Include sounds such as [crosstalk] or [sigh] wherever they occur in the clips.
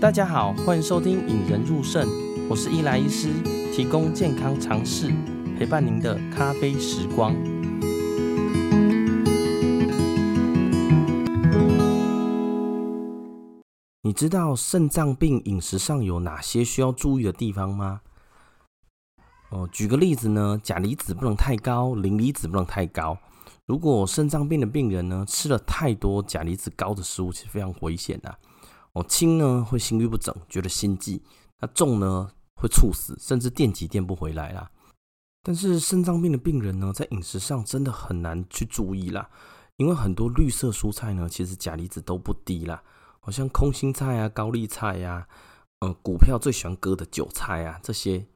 大家好，欢迎收听《引人入肾》，我是伊莱医师，提供健康常识，陪伴您的咖啡时光。你知道肾脏病饮食上有哪些需要注意的地方吗？哦，举个例子呢，钾离子不能太高，磷离子不能太高。如果肾脏病的病人呢，吃了太多钾离子高的食物，其实非常危险的。哦，轻呢会心律不整，觉得心悸；那重呢会猝死，甚至电击电不回来啦。但是肾脏病的病人呢，在饮食上真的很难去注意啦，因为很多绿色蔬菜呢，其实钾离子都不低啦，好像空心菜啊、高丽菜呀、啊，呃，股票最喜欢割的韭菜啊，这些。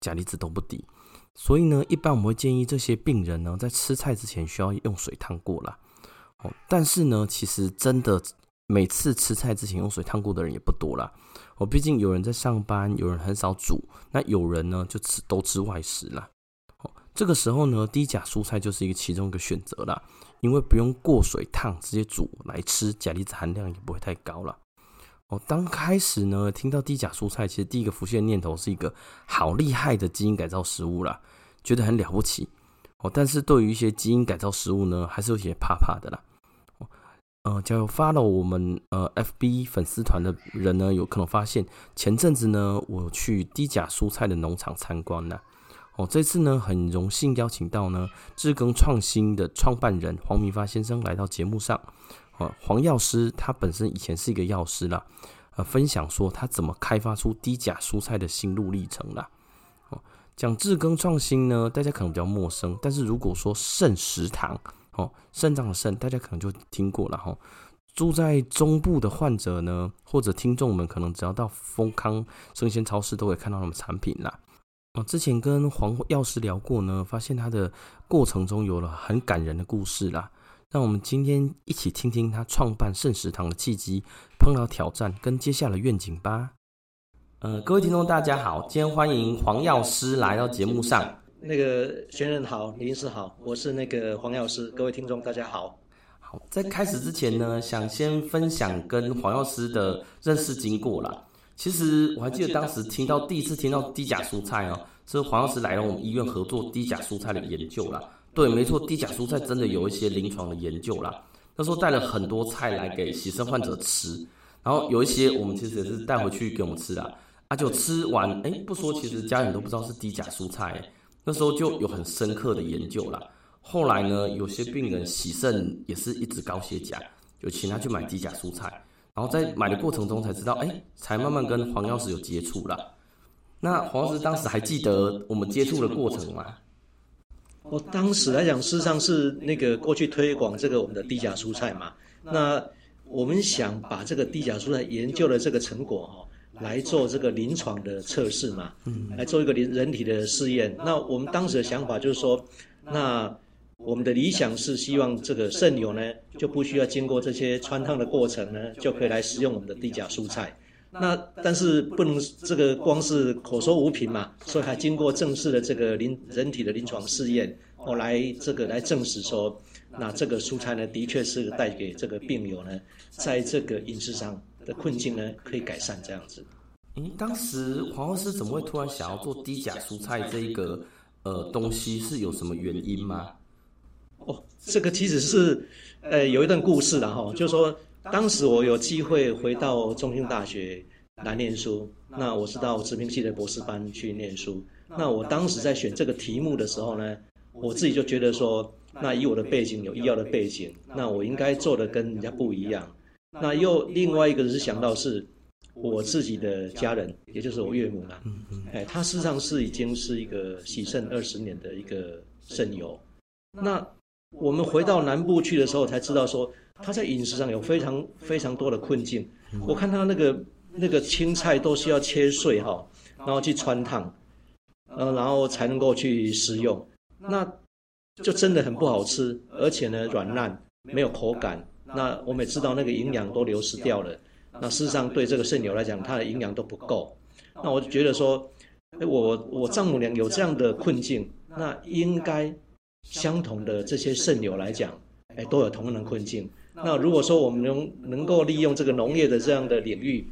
钾离子都不低，所以呢，一般我们会建议这些病人呢，在吃菜之前需要用水烫过啦。哦，但是呢，其实真的每次吃菜之前用水烫过的人也不多啦。哦，毕竟有人在上班，有人很少煮，那有人呢就吃都吃外食啦。哦，这个时候呢，低钾蔬菜就是一个其中一个选择啦，因为不用过水烫，直接煮来吃，钾离子含量也不会太高了。哦，刚开始呢，听到低钾蔬菜，其实第一个浮现的念头是一个好厉害的基因改造食物啦，觉得很了不起。哦，但是对于一些基因改造食物呢，还是有些怕怕的啦。呃，假如 follow 我们呃 FB 粉丝团的人呢，有可能发现前阵子呢，我去低钾蔬菜的农场参观了。哦，这次呢，很荣幸邀请到呢智耕创新的创办人黄明发先生来到节目上。黄药师他本身以前是一个药师啦，呃，分享说他怎么开发出低钾蔬菜的心路历程啦。哦，讲智耕创新呢，大家可能比较陌生，但是如果说肾食堂，哦，肾脏的肾，大家可能就听过了哈。住在中部的患者呢，或者听众们可能只要到丰康生鲜超市都会看到他们产品啦。哦，之前跟黄药师聊过呢，发现他的过程中有了很感人的故事啦。让我们今天一起听听他创办肾食堂的契机、碰到挑战跟接下来愿景吧。呃，各位听众大家好，今天欢迎黄药师来到节目上。那个学人好，林医师好，我是那个黄药师。各位听众大家好。好，在开始之前呢，想先分享跟黄药师的认识经过啦。其实我还记得当时听到第一次听到低钾蔬菜哦，是黄药师来了我们医院合作低钾蔬菜的研究啦。对，没错，低钾蔬菜真的有一些临床的研究啦。那时候带了很多菜来给洗肾患者吃，然后有一些我们其实也是带回去给我们吃的。啊，就吃完，哎，不说，其实家人都不知道是低钾蔬菜。那时候就有很深刻的研究了。后来呢，有些病人洗肾也是一直高血钾，就请他去买低钾蔬菜，然后在买的过程中才知道，哎，才慢慢跟黄药师有接触了。那黄药师当时还记得我们接触的过程吗？我当时来讲，事实上是那个过去推广这个我们的低钾蔬菜嘛。那我们想把这个低钾蔬菜研究的这个成果哈，来做这个临床的测试嘛，来做一个人人体的试验。那我们当时的想法就是说，那我们的理想是希望这个肾友呢，就不需要经过这些穿烫的过程呢，就可以来食用我们的低钾蔬菜。那但是不能这个光是口说无凭嘛，所以还经过正式的这个临人体的临床试验，哦，来这个来证实说，那这个蔬菜呢，的确是带给这个病友呢，在这个饮食上的困境呢，可以改善这样子。嗯，当时黄药师怎么会突然想要做低钾蔬菜这一个呃东西，是有什么原因吗？哦，这个其实是呃有一段故事的哈，就是说。当时我有机会回到中兴大学来念书，那我是到食品系的博士班去念书。那我当时在选这个题目的时候呢，我自己就觉得说，那以我的背景有医药的背景，那我应该做的跟人家不一样。那又另外一个是想到是我自己的家人，也就是我岳母啦，哎，她事实上是已经是一个洗肾二十年的一个肾友。那我们回到南部去的时候，才知道说。他在饮食上有非常非常多的困境。我看他那个那个青菜都需要切碎哈，然后去汆烫，呃，然后才能够去食用。那就真的很不好吃，而且呢软烂，没有口感。那我们也知道那个营养都流失掉了。那事实上对这个肾友来讲，他的营养都不够。那我就觉得说，哎，我我丈母娘有这样的困境，那应该相同的这些肾友来讲，哎，都有同样的困境。那如果说我们能能够利用这个农业的这样的领域，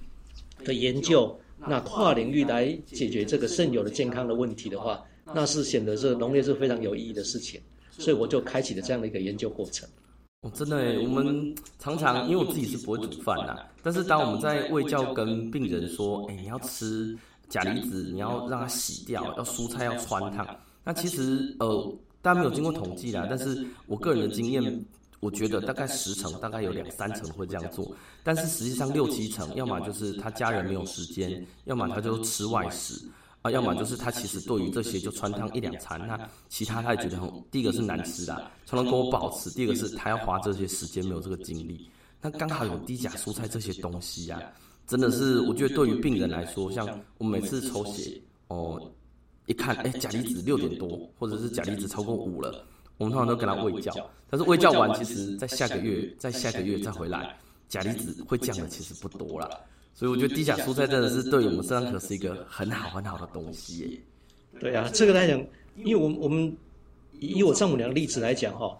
的研究，那跨领域来解决这个肾友的健康的问题的话，那是显得这农业是非常有意义的事情，所以我就开启了这样的一个研究过程。哦，真的诶，我们常常因为我自己是不会煮饭呐，但是当我们在卫教跟病人说，哎，你要吃钾离子，你要让它洗掉，要蔬菜要穿烫，那其实呃，大家没有经过统计啦，但是我个人的经验。我觉得大概十成，大概有两三成会这样做，但是实际上六七成，要么就是他家人没有时间，要么他就吃外食，啊，要么就是他其实对于这些就穿烫一两餐，那其他他也觉得很，第一个是难吃的，穿汤给我保持，第二个是他要花这些时间没有这个精力，那刚好有低钾蔬菜这些东西呀、啊，真的是我觉得对于病人来说，像我每次抽血哦，一看哎钾离子六点多，或者是钾离子超过五了。我们通常都给他喂教，但是喂教完，其实在下个月、在下个月再回来，钾离子会降的其实不多了。所以我觉得低钾蔬菜真的是对我们身上可是一个很好很好的东西耶。对啊，这个来讲，因为我们我们以我丈母娘的例子来讲哈，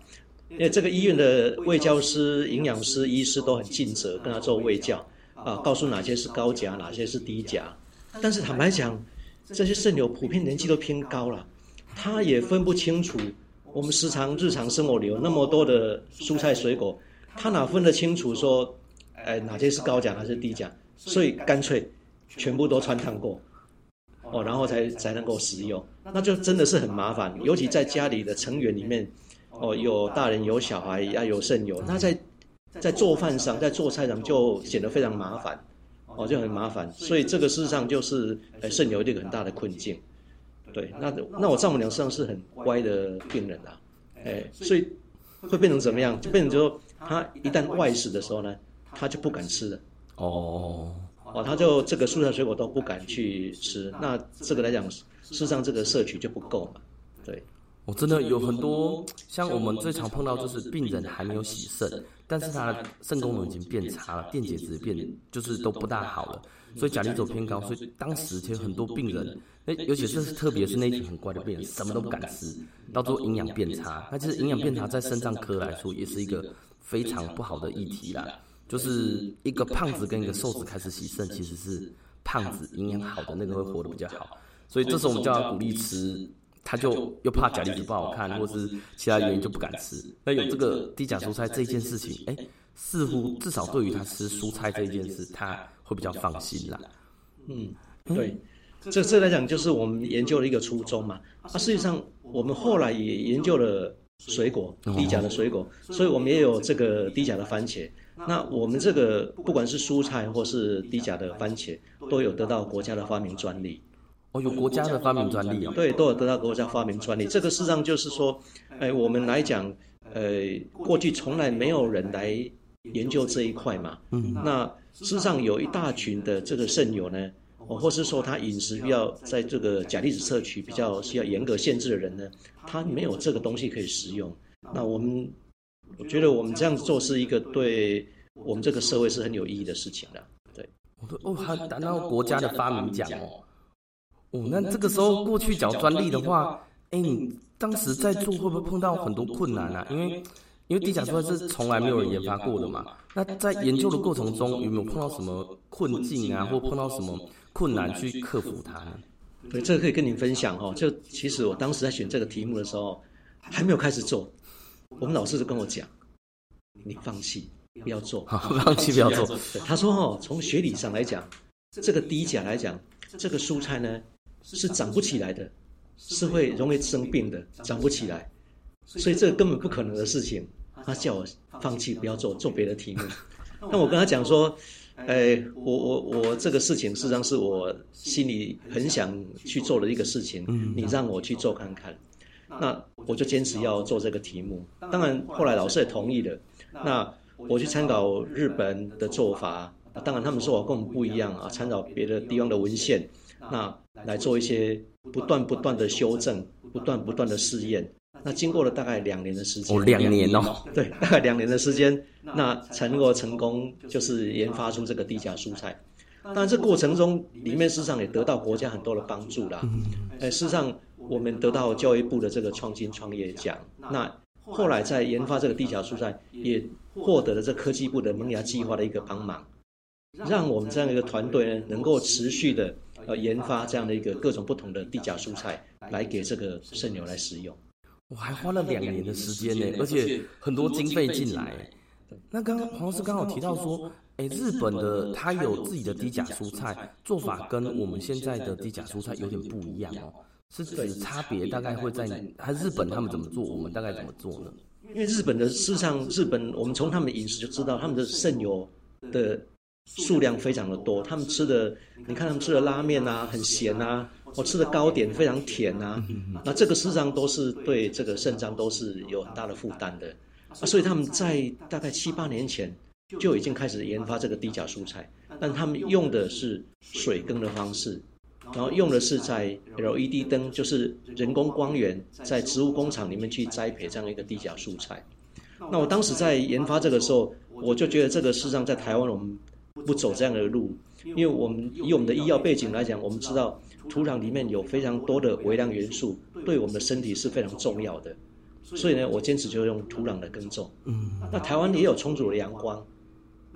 因为这个医院的卫教师、营养师、医师都很尽责，跟他做卫教啊，告诉哪些是高钾，哪些是低钾。但是坦白讲，这些肾友普遍年纪都偏高了，他也分不清楚。我们时常日常生活里有那么多的蔬菜水果，他哪分得清楚说，哎，哪些是高钾还是低钾？所以干脆全部都穿烫过，哦，然后才才能够食用，那就真的是很麻烦。尤其在家里的成员里面，哦，有大人有小孩，要有肾友，那在在做饭上，在做菜上就显得非常麻烦，哦，就很麻烦。所以这个事实上就是，哎，肾友一个很大的困境。对，那那我丈母娘实际上是很乖的病人啊，哎，所以会变成怎么样？就变成说，他一旦外食的时候呢，他就不敢吃了。哦哦，他就这个蔬菜水果都不敢去吃。那这个来讲，事实上这个摄取就不够嘛。对，我真的有很多像我们最常碰到就是病人还没有洗肾，但是他的肾功能已经变差了，电解质变就是都不大好了，所以钾离子偏高，所以当时其实很多病人。那尤其是特别是那群很乖的病人，什么都不敢吃，到最后营养变差。那其实营养变差在肾脏科来说也是一个非常不好的议题啦。就是一个胖子跟一个瘦子开始洗肾，其实是胖子营养好的那个会活得比较好。所以这时候我们叫他鼓励吃，他就又怕钾离子不好看，或是其他原因就不敢吃。那有这个低钾蔬菜这件事情，哎，似乎至少对于他吃蔬菜这件事，他会比较放心啦。嗯，对。这这来讲就是我们研究的一个初衷嘛。啊，事实上我们后来也研究了水果，低钾的水果，所以我们也有这个低钾的番茄。那我们这个不管是蔬菜或是低钾的番茄，都有得到国家的发明专利。哦，有国家的发明专利啊。对，都有得到国家发明专利。这个事实上就是说，哎，我们来讲，呃，过去从来没有人来研究这一块嘛。嗯。那事实上有一大群的这个肾友呢。哦，或是说他饮食比较在这个钾离子摄取比较需要严格限制的人呢，他没有这个东西可以食用。那我们我觉得我们这样做是一个对我们这个社会是很有意义的事情的。对，哦，还拿到国家的发明奖哦。哦，那这个时候过去缴专利的话，哎，你当时在做会不会碰到很多困难啊？因为因为低钾蔬菜是从来没有人研发过的嘛。那在研究的过程中有没有碰到什么困境啊，或碰到什么？困难去克服它。对，这个可以跟您分享哦。就其实我当时在选这个题目的时候，还没有开始做，我们老师就跟我讲：“你放弃，不要做，[laughs] 放弃不要做。”他说：“哦，从学理上来讲，这个低钾来讲，这个蔬菜呢是长不起来的，是会容易生病的，长不起来，所以这个根本不可能的事情。”他叫我放弃，不要做，做别的题目。[laughs] 那我跟他讲说。哎，我我我这个事情实际上是我心里很想去做的一个事情，你让我去做看看，那我就坚持要做这个题目。当然后来老师也同意了，那我去参考日本的做法，当然他们说我跟我们不一样啊，参考别的地方的文献，那来做一些不断不断的修正，不断不断的试验。那经过了大概两年的时间，哦，两年哦，对，大概两年的时间，那才能够成功，就是研发出这个低钾蔬菜。当然，这过程中里面事实上也得到国家很多的帮助啦。哎，事实上我们得到教育部的这个创新创业奖。那后来在研发这个低钾蔬菜，也获得了这科技部的萌芽计划的一个帮忙。让我们这样一个团队呢，能够持续的呃研发这样的一个各种不同的低钾蔬菜，来给这个肾牛来使用。我还花了两年的时间呢，而且很多经费进来。那刚刚黄老师刚好提到说，哎，日本的它有自己的低钾蔬菜做法，跟我们现在的低钾蔬菜有点不一样哦。是指差别大概会在还日本他们怎么做，我们大概怎么做呢？因为日本的事实上，日本我们从他们的饮食就知道，他们的肾油的数量非常的多。他们吃的，你看他们吃的拉面啊，很咸啊；我吃的糕点非常甜啊。那这个事实上都是对这个肾脏都是有很大的负担的。啊，所以他们在大概七八年前就已经开始研发这个低钾蔬菜，但他们用的是水耕的方式。然后用的是在 LED 灯，就是人工光源，在植物工厂里面去栽培这样一个低钾蔬菜。那我当时在研发这个时候，我就觉得这个事实上在台湾我们不走这样的路，因为我们以我们的医药背景来讲，我们知道土壤里面有非常多的微量元素，对我们的身体是非常重要的。所以呢，我坚持就用土壤的耕种。嗯，那台湾也有充足的阳光。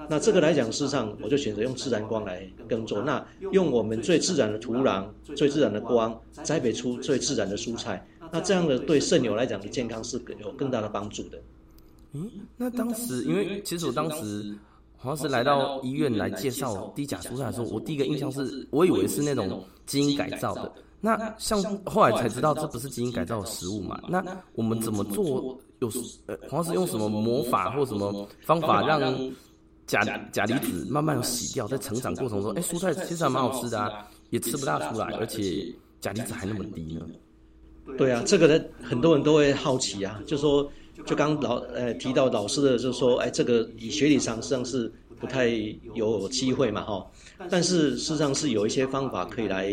那这个来讲，事实上我就选择用自然光来耕作。那用我们最自然的土壤、最自然的光，栽培出最自然的蔬菜。那这样的对肾牛来讲的健康是有更大的帮助的。嗯，那当时因为其实我当时好像是来到医院来介绍低钾蔬菜的时候，我第一个印象是我以为是那种基因改造的。那像后来才知道这不是基因改造的食物嘛？那我们怎么做？有呃，好像是用什么魔法或什么方法让？钾钾离子慢慢洗掉，在成长过程中，哎，蔬菜其实还蛮好吃的啊，也吃不大出来，而且钾离子还那么低呢。对啊，这个呢，很多人都会好奇啊，就说，就刚老呃提到老师的，就是说，哎，这个以学理上实际上是不太有机会嘛，哈。但是事实上是有一些方法可以来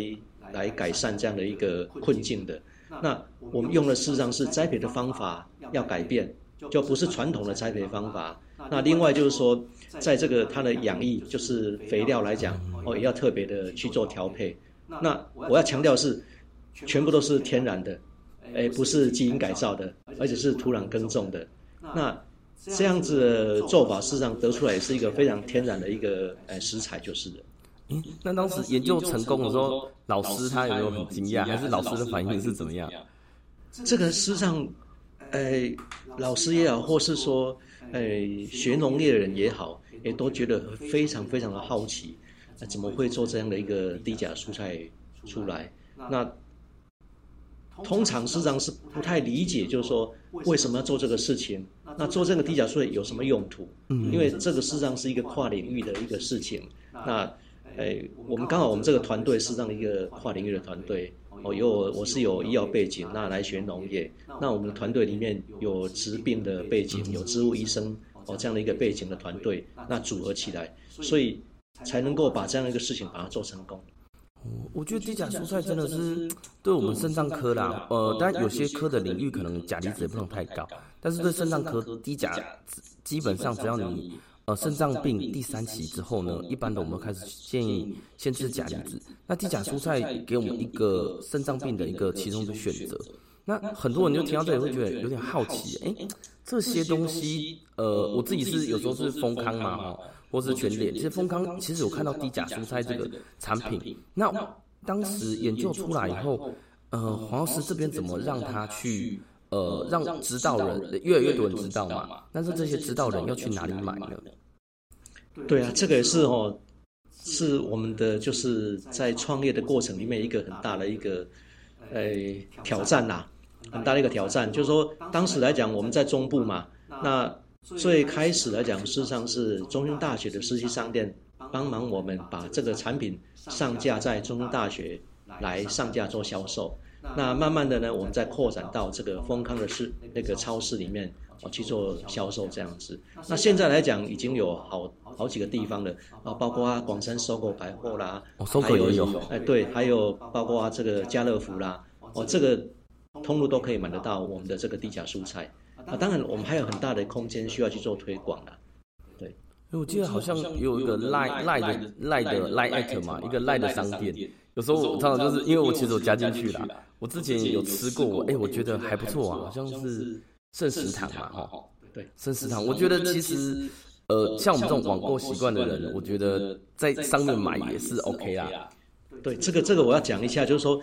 来改善这样的一个困境的。那我们用的事实上是栽培的方法要改变，就不是传统的栽培方法。那另外就是说。在这个它的养液，就是肥料来讲，哦，也要特别的去做调配。那我要强调是，全部都是天然的，哎，不是基因改造的，而且是土壤耕种的。那这样子的做法，事实上得出来也是一个非常天然的一个呃食材，就是的。嗯，那当时研究成功的时候，老师他有没有很惊讶？还是老师的反应是怎么样？这个事实上，哎，老师也好，或是说，哎，学农业的人也好。也都觉得非常非常的好奇，啊怎么会做这样的一个低钾蔬菜出来？那通常市场是不太理解，就是说为什么要做这个事情？那做这个低钾蔬菜有什么用途？嗯因为这个事实上是一个跨领域的一个事情。那诶，我们刚好我们这个团队是这样一个跨领域的团队，哦，有我我是有医药背景，那来学农业。那我们的团队里面有治病的背景，有植物医生。哦，这样的一个背景的团队，那组合起来，所以才能够把这样一个事情把它做成功。我觉得低钾蔬菜真的是对我们肾脏科啦，呃，当然有些科的领域可能钾离子也不能太高，但是对肾脏科低钾，基本上只要你呃肾脏病第三期之后呢，一般的我们开始建议先吃钾离子。那低钾蔬菜给我们一个肾脏病的一个其中的选择。那很多人就听到这里会觉得有点好奇，哎、欸，这些东西，呃，我自己是有时候是丰康嘛，哈，或是全脸，其实丰康其实有看到低钾蔬菜这个产品。那当时研究出来以后，呃，黄老师这边怎么让他去，呃，让知道人越来越多人知道嘛？但是这些知道人要去哪里买呢？对啊，这个也是哦，是我们的就是在创业的过程里面一个很大的一个，呃，挑战呐。很大的一个挑战，就是说，当时来讲，我们在中部嘛，那最开始来讲，事实上是中兴大学的实习商店帮忙我们把这个产品上架在中兴大学来上架做销售。那慢慢的呢，我们再扩展到这个丰康的市那个超市里面哦去做销售这样子。那现在来讲，已经有好好几个地方了啊，包括啊广山 SOGO 百货啦，哦，SOGO 也有，哎，对，还有包括啊这个家乐福啦，哦，这个。通路都可以买得到我们的这个低钾蔬菜啊，当然我们还有很大的空间需要去做推广的。对，我记得好像有一个赖赖的赖的赖艾特嘛，一个赖的商店。有时候我常常就是因为我其实我加进去了，我之前有吃过，哎，我觉得还不错啊，好像是圣食堂嘛，哈，对，圣食堂，我觉得其实呃，像我们这种网购习惯的人，我觉得在上面买也是 OK 啦。对，这个这个我要讲一下，就是说，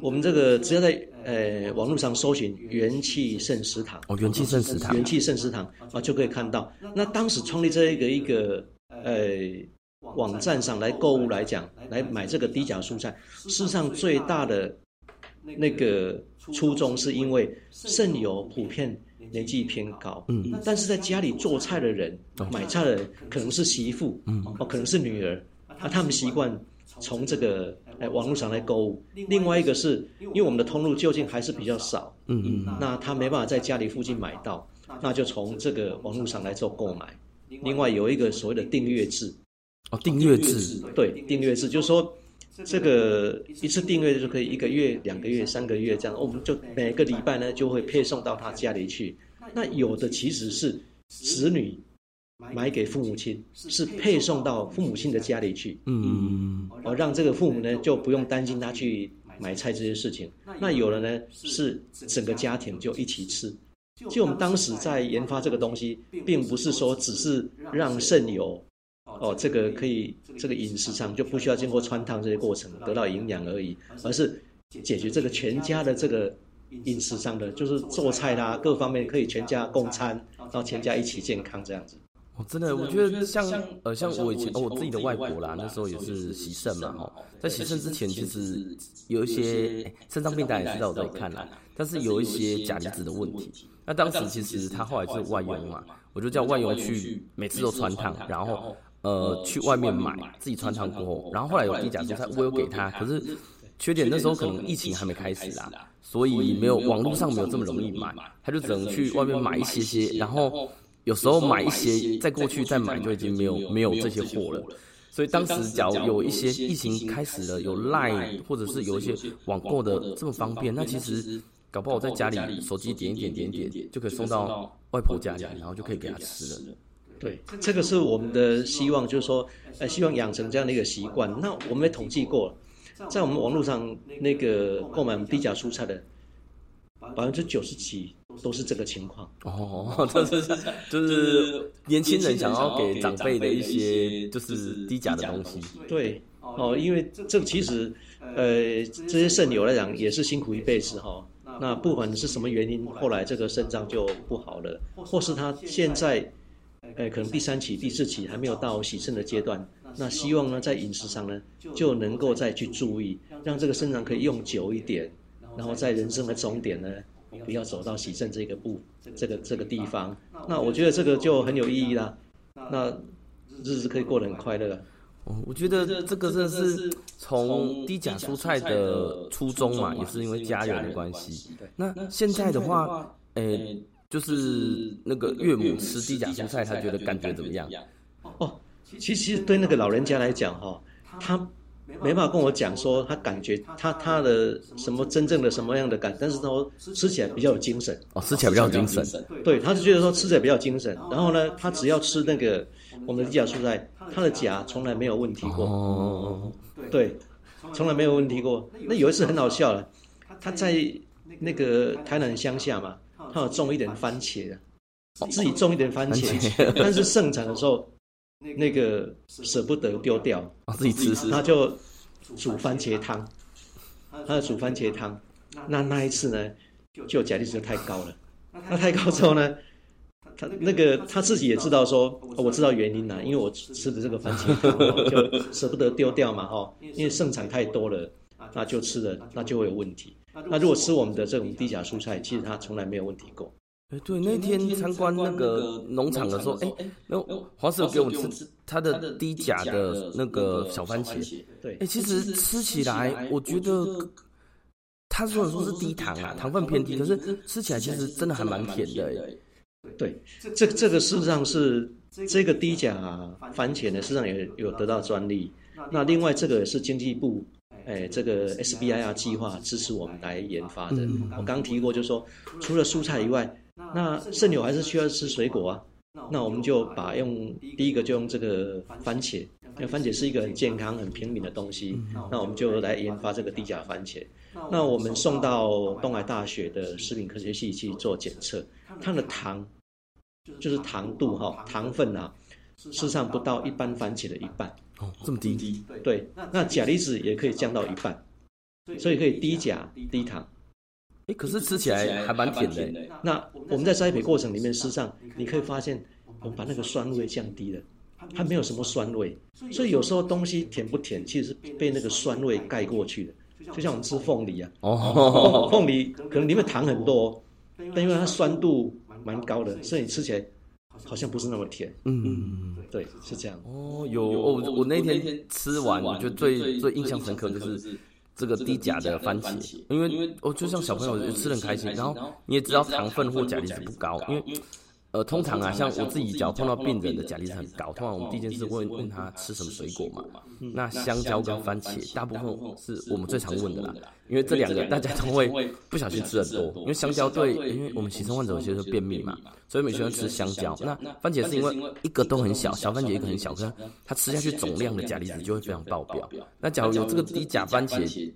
我们这个只要在呃网络上搜寻“元气圣食堂”，哦，元气圣食堂，元气圣食堂啊，就可以看到。那当时创立这一个一个呃网站上来购物来讲，来买这个低钾蔬菜，事实上最大的那个初衷是因为肾友普遍年纪偏高，嗯，但是在家里做菜的人、买菜的人可能是媳妇，嗯，哦，可能是女儿，啊，他们习惯。从这个哎网络上来购物，另外一个是因为我们的通路究竟还是比较少，嗯嗯，那他没办法在家里附近买到，那就从这个网络上来做购买。另外有一个所谓的订阅制，哦，订阅制，对，订阅制就是说这个一次订阅就可以一个月、两个月、三个月这样，我们就每个礼拜呢就会配送到他家里去。那有的其实是子女。买给父母亲是配送到父母亲的家里去，嗯，哦，让这个父母呢就不用担心他去买菜这些事情。那有的呢是整个家庭就一起吃。就我们当时在研发这个东西，并不是说只是让肾友哦这个可以这个饮食上就不需要经过穿烫这些过程得到营养而已，而是解决这个全家的这个饮食上的，就是做菜啦各方面可以全家共餐，然后全家一起健康这样子。哦、真的，我觉得像呃，像我以前哦，我自己的外婆啦，那时候也是喜肾嘛，哈，在喜肾之前，其实有一些肾脏病，大家也知道我在看啦，但是有一些钾离子的问题。那当时其实他后来是外佣嘛，我就叫外佣去每次都穿烫，然后呃去外面买，自己穿烫过后，然后后来有低钾蔬菜，我有给他，可是缺点那时候可能疫情还没开始啦，所以没有网络上没有这么容易买，他就只能去外面买一些些，然后。有时候买一些，再过去再买就已经没有没有这些货了，所以当时假如有一些疫情开始了，有 Line 或者是有一些网购的这么方便，那其实搞不好我在家里手机点一点点一点就可以送到外婆家里，然后就可以给她吃了。对，这个是我们的希望，就是说，呃，希望养成这样的一个习惯。那我们也统计过了，在我们网络上那个购买低价蔬菜的百分之九十几。都是这个情况哦，[laughs] 就是就是年轻人想要给长辈的一些就是低价的东西。对哦，因为这其实呃这些肾友来讲也是辛苦一辈子哈。那不管是什么原因，后来这个肾脏就不好了，或是他现在呃可能第三期、第四期还没有到洗肾的阶段，那希望呢在饮食上呢就能够再去注意，让这个肾脏可以用久一点，然后在人生的终点呢。不要走到洗肾这个步，这个这个地方，那我觉得这个就很有意义啦。那日子可以过得很快乐。哦，我觉得这个真的是从低钾蔬菜的初衷嘛，也是因为家人的关系。那现在的话，诶，就是那个岳母吃低钾蔬菜，他觉得感觉怎么样？哦，其实对那个老人家来讲，哈，他。没办法跟我讲说他感觉他他的什么真正的什么样的感，但是他说吃起来比较有精神哦，吃起来比较有精神，对，他是觉得说吃起来比较精神。然后呢，他只要吃那个我们的低钾蔬菜，他的钾从来没有问题过哦，对，从来没有问题过。那有一次很好笑了，他在那个台南乡下嘛，他有种一点番茄的，自己种一点番茄，但是盛产的时候。那个舍不得丢掉，自己吃，他就煮番茄汤，他就煮番茄汤。那那一次呢，就钾离子就太高了。那太高之后呢，他那个他自己也知道说，我知道原因了，因为我吃的这个番茄汤 [laughs] 就舍不得丢掉嘛，哈，因为盛产太多了，那就吃了，那就会有问题。那如果吃我们的这种低钾蔬菜，其实它从来没有问题过。哎，对，那天参观那个农场的时候，哎，那黄师傅给我们吃他的低钾的那个小番茄。对，哎，其实吃起来，我觉得他虽然说是低糖啊，糖分偏低，可是吃起来其实真的还蛮甜的。对，这这个事实上是这个低钾番茄呢，事实上也有得到专利。那另外这个是经济部，哎，这个 SBIR 计划支持我们来研发的。我刚提过，就是说除了蔬菜以外。那肾友还是需要吃水果啊，那我们就把用第一个就用这个番茄，因为番茄是一个很健康、很平民的东西，那我们就来研发这个低钾番茄。那我们送到东海大学的食品科学系去做检测，它的糖就是糖度哈，糖分啊，事实上不到一般番茄的一半。哦，这么低？对，那钾离子也可以降到一半，所以可以低钾低糖。哎，可是吃起来还蛮甜的。那我们在栽培过程里面，事实上你可以发现，我们把那个酸味降低了，它没有什么酸味。所以有时候东西甜不甜，其实是被那个酸味盖过去的。就像我们吃凤梨啊，哦，[laughs] 凤梨可能里面糖很多，但因为它酸度蛮高的，所以你吃起来好像不是那么甜。嗯嗯，对，是这样。哦，有我我那天吃完，我觉得最最印象深刻就是。这个低钾的番茄，因为哦就像小朋友吃的很开心，然后你也知道糖分或钾离子不高，因为呃通常啊，像我自己只要碰到病人的钾离子很高，通常我们第一件事问问他吃什么水果嘛，那香蕉跟番茄大部分是我们最常问的啦，因为这两个大家都会不小心吃很多，因为香蕉对，因为我们洗肾患者有些是便秘嘛，所以每喜欢吃香蕉，那番茄是因为一个都很小，小番茄一个很小，可是它吃下去总量的钾离子就会非常爆表。那假如有这个低钾番茄。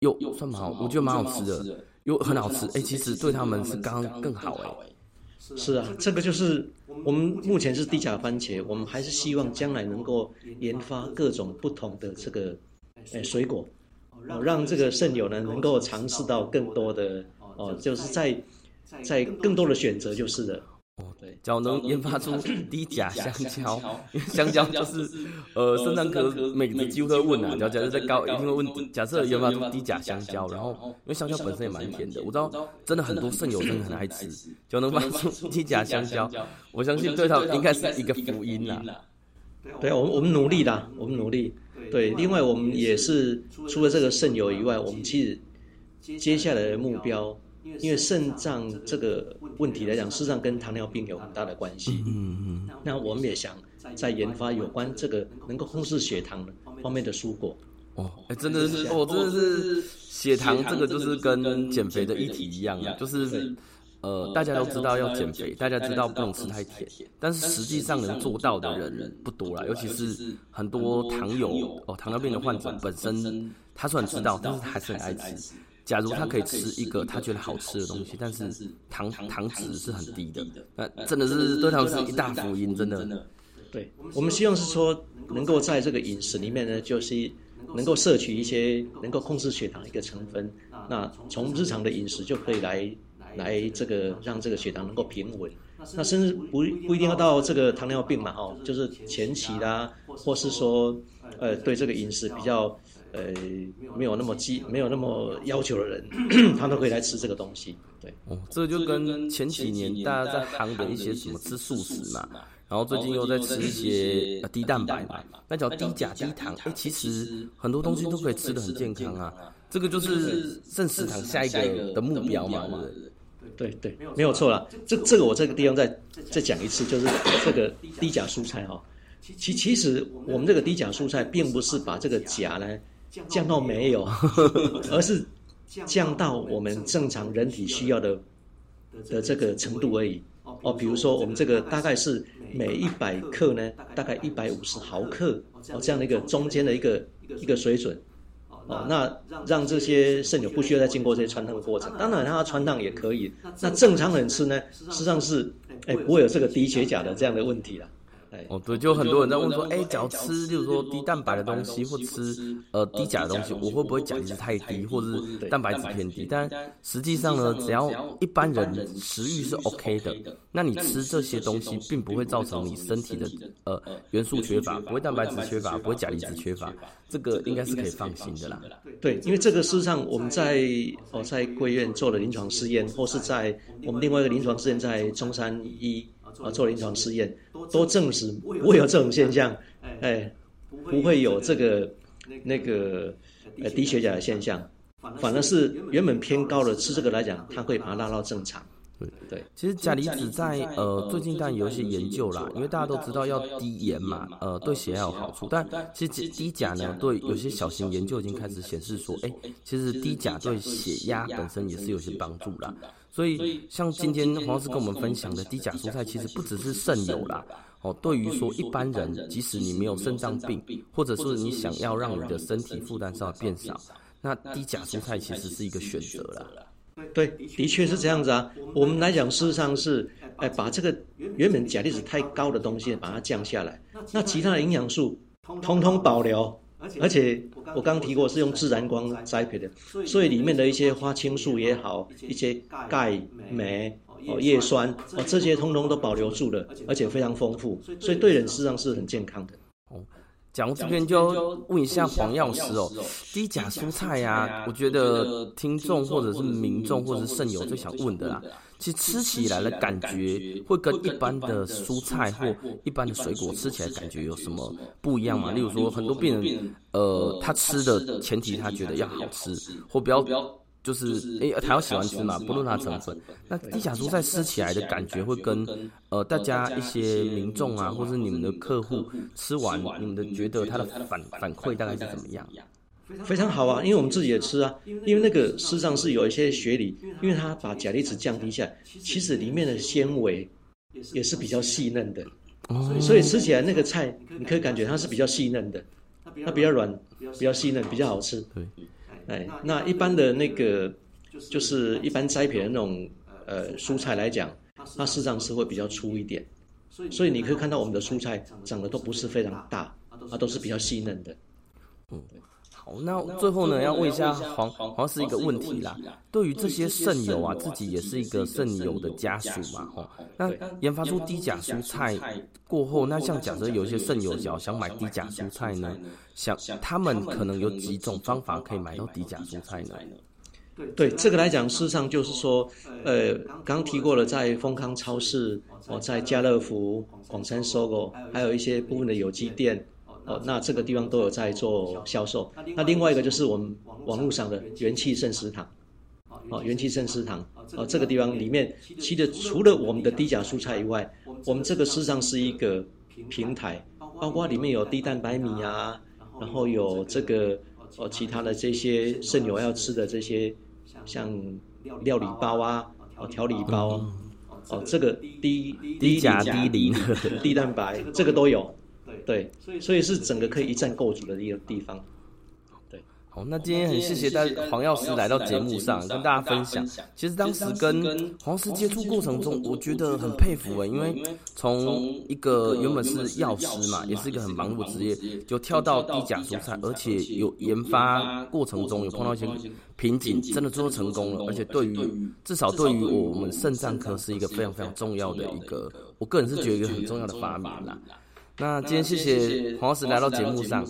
又算蛮好，我觉得蛮好吃的，又很好吃。哎、欸，其实对他们是刚刚更好哎。是啊，这个就是我们目前是低价番茄，我们还是希望将来能够研发各种不同的这个诶水果，哦，让这个肾友呢能够尝试到更多的哦，就是在在更多的选择就是的。哦，对，只要能研发出低钾香蕉，因为香蕉就是呃，肾脏科每个几乎都会问啊，只要假设在高，一定会问。假设研发出低钾香蕉，然后因为香蕉本身也蛮甜的，我知道真的很多肾友真的很爱吃，就能发出低钾香蕉，我相信对他们应该是一个福音啦。对，我们我们努力啦，我们努力。对，另外我们也是除了这个肾友以外，我们其实接下来的目标。因为肾脏这个问题来讲，事实上跟糖尿病有很大的关系。嗯嗯。那我们也想在研发有关这个能够控制血糖方面的蔬果。哦，哎，真的是，哦，真的是血糖这个就是跟减肥的议题一样啊，就是呃，大家都知道要减肥，大家知道不能吃太甜，但是实际上能做到的人不多啦，尤其是很多糖友哦，糖尿病的患者本身他虽然知道，但是他还是很爱吃。假如他可以吃一个他觉得好吃的东西，但是糖糖脂是很低的，那真的是对他们是一大福音，真的。对，我们希望是说，能够在这个饮食里面呢，就是能够摄取一些能够控制血糖一个成分。那从日常的饮食就可以来来这个让这个血糖能够平稳。那甚至不不一定要到这个糖尿病嘛，哦，就是前期啦，或是说呃对这个饮食比较。呃，没有那么激，没有那么要求的人，[coughs] [coughs] 他都可以来吃这个东西。对，哦，这就跟前几年大家在夯的一些什么吃素食嘛，然后最近又在吃一些低蛋白嘛，那叫低钾低糖。哎，其实很多东西都可以吃得很健康啊。这个就是正食堂下一个的目标嘛，对对，没有错了。这这个我这个地方再再讲一次，就是这个低钾蔬菜哈。其其实我们这个低钾蔬菜并不是把这个钾呢。降到没有，[laughs] 而是降到我们正常人体需要的的这个程度而已。哦，比如说我们这个大概是每一百克呢，大概一百五十毫克哦，这样的一个中间的一个一个水准。哦，那让这些肾友不需要再经过这些穿烫的过程。当然，让它汆烫也可以。那正常人吃呢，实际上是哎不会有这个低血钾的这样的问题了。哦，对，就很多人在问说，哎，只要吃，就是说低蛋白的东西，或吃呃低钾的东西，我会不会钾离子太低，或者是蛋白质偏低？但实际上呢，只要一般人食欲是 OK 的，那你吃这些东西，并不会造成你身体的呃元素缺乏，不会蛋白质缺乏，不会钾离子缺乏，这个应该是可以放心的啦。对，因为这个事实上我们在哦在贵院做了临床试验，或是在我们另外一个临床试验在中山医。啊，做临床试验都证实不会有这种现象，哎，不会有这个那个呃低血钾的现象，反而是原本偏高的吃这个来讲，它会把它拉到正常。对对，其实钾离子在呃最近当然有一些研究啦，因为大家都知道要低盐嘛，呃对血压有好处，但其实低钾呢，对有些小型研究已经开始显示说，哎，其实低钾对血压本身也是有些帮助啦。所以，像今天黄老师跟我们分享的低钾蔬菜，其实不只是肾友啦。哦，对于说一般人，即使你没有肾脏病，或者是你想要让你的身体负担稍微变少，那低钾蔬菜其实是一个选择啦。对，的确是这样子啊。我们来讲，事实上是，哎，把这个原本钾离子太高的东西把它降下来，那其他的营养素通通保留。而且我刚提过是用自然光栽培的，所以里面的一些花青素也好，一些钙、镁、哦叶酸哦这些通通都保留住了，而且非常丰富，所以对人实际上是很健康的。哦，讲到这边就问一下黄药师哦，低钾蔬菜呀，我觉得听众或者是民众或者是肾友最想问的啦。其实吃起来的感觉会跟一般的蔬菜或一般的水果吃起来感觉有什么不一样吗？例如说，很多病人，呃，他吃的前提他觉得要好吃，或不要就是诶，他要喜欢吃嘛，不论它成分。那低钾蔬菜吃起来的感觉会跟呃大家一些民众啊，或是你们的客户吃完，你们的觉得它的反反馈大概是怎么样？非常好啊，因为我们自己也吃啊，因为那个事实上是有一些学理，因为它把钾离子降低下来，其实里面的纤维也是比较细嫩的，所以吃起来那个菜你可以感觉它是比较细嫩的，它比较软，比较细嫩，比较好吃。对，哎，那一般的那个就是一般栽培的那种呃蔬菜来讲，它事实上是会比较粗一点，所以你可以看到我们的蔬菜长得都不是非常大，它都是比较细嫩的。嗯。好，那最后呢，要问一下黄黄黄是一个问题啦。对于这些肾友啊，自己也是一个肾友的家属嘛，吼。那研发出低钾蔬菜过后，那像假设有一些肾友想想买低钾蔬菜呢，想他们可能有几种方法可以买到低钾蔬菜呢？对，这个来讲，事实上就是说，呃，刚刚提过了，在丰康超市哦，在家乐福、广山 SOGO，还有一些部分的有机店。哦，那这个地方都有在做销售。那另外一个就是我们网络上的元气肾食堂，哦，元气肾食堂，哦，这个地方里面其实除了我们的低钾蔬菜以外，我们这个事实上是一个平台，包括里面有低蛋白米啊，然后有这个哦其他的这些肾友要吃的这些像料理包啊，哦调理包，哦这个低低钾低磷。[laughs] 低蛋白这个都有。对，所以所以是整个可以一站购足的一个地方。对，好，那今天很谢谢大黄药师来到节目上跟大家分享。其实当时跟黄师接触过程中，我觉得很佩服诶，因为从一个原本是药师嘛，也是一个很忙碌的职业，就跳到低钾蔬菜，而且有研发过程中有碰到一些瓶颈，真的最后成功了。而且对于至少对于我们肾脏科是一个非常非常重要的一个，我个人是觉得一个很重要的发明啦。那今天谢谢黄老师来到节目上。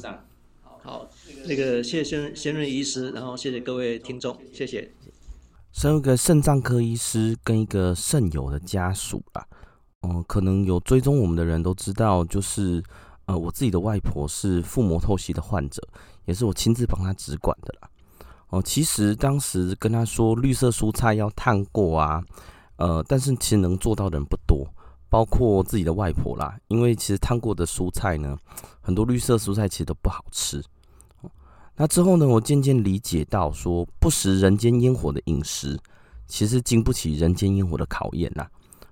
好，那个谢谢先先润医师，然后谢谢各位听众，谢谢。身为一个肾脏科医师跟一个肾友的家属啊，嗯，可能有追踪我们的人都知道，就是呃，我自己的外婆是腹膜透析的患者，也是我亲自帮她直管的啦。哦，其实当时跟她说绿色蔬菜要烫过啊，呃，但是其实能做到的人不多。包括自己的外婆啦，因为其实烫过的蔬菜呢，很多绿色蔬菜其实都不好吃。那之后呢，我渐渐理解到，说不食人间烟火的饮食，其实经不起人间烟火的考验呐。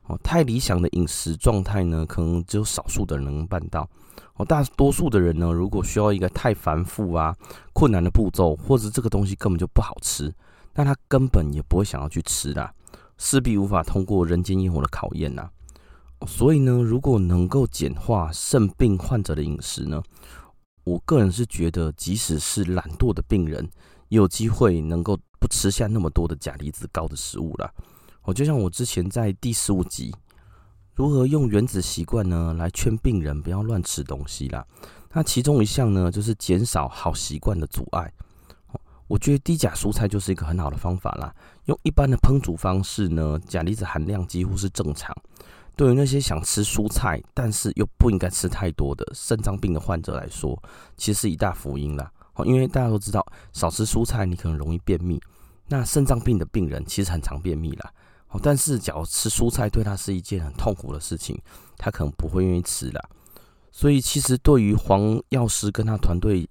哦，太理想的饮食状态呢，可能只有少数的人能办到。哦，大多数的人呢，如果需要一个太繁复啊、困难的步骤，或者这个东西根本就不好吃，那他根本也不会想要去吃啦，势必无法通过人间烟火的考验呐。所以呢，如果能够简化肾病患者的饮食呢，我个人是觉得，即使是懒惰的病人，也有机会能够不吃下那么多的钾离子高的食物了。我就像我之前在第十五集，如何用原子习惯呢来劝病人不要乱吃东西啦。那其中一项呢，就是减少好习惯的阻碍。我觉得低钾蔬菜就是一个很好的方法啦。用一般的烹煮方式呢，钾离子含量几乎是正常。对于那些想吃蔬菜，但是又不应该吃太多的肾脏病的患者来说，其实是一大福音啦。因为大家都知道，少吃蔬菜你可能容易便秘。那肾脏病的病人其实很常便秘啦。但是假如吃蔬菜对他是一件很痛苦的事情，他可能不会愿意吃啦。所以其实对于黄药师跟他团队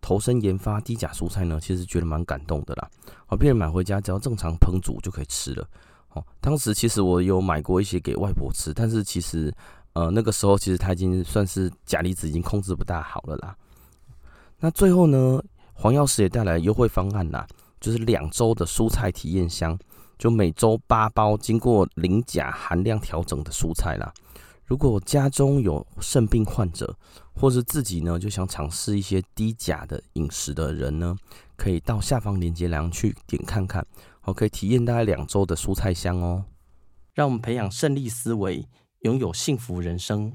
投身研发低钾蔬菜呢，其实觉得蛮感动的啦。好，病人买回家只要正常烹煮就可以吃了。哦，当时其实我有买过一些给外婆吃，但是其实，呃，那个时候其实他已经算是钾离子已经控制不大好了啦。那最后呢，黄药师也带来优惠方案啦，就是两周的蔬菜体验箱，就每周八包经过零钾含量调整的蔬菜啦。如果家中有肾病患者，或是自己呢就想尝试一些低钾的饮食的人呢，可以到下方链接栏去点看看，好，可以体验大概两周的蔬菜香哦。让我们培养胜利思维，拥有幸福人生。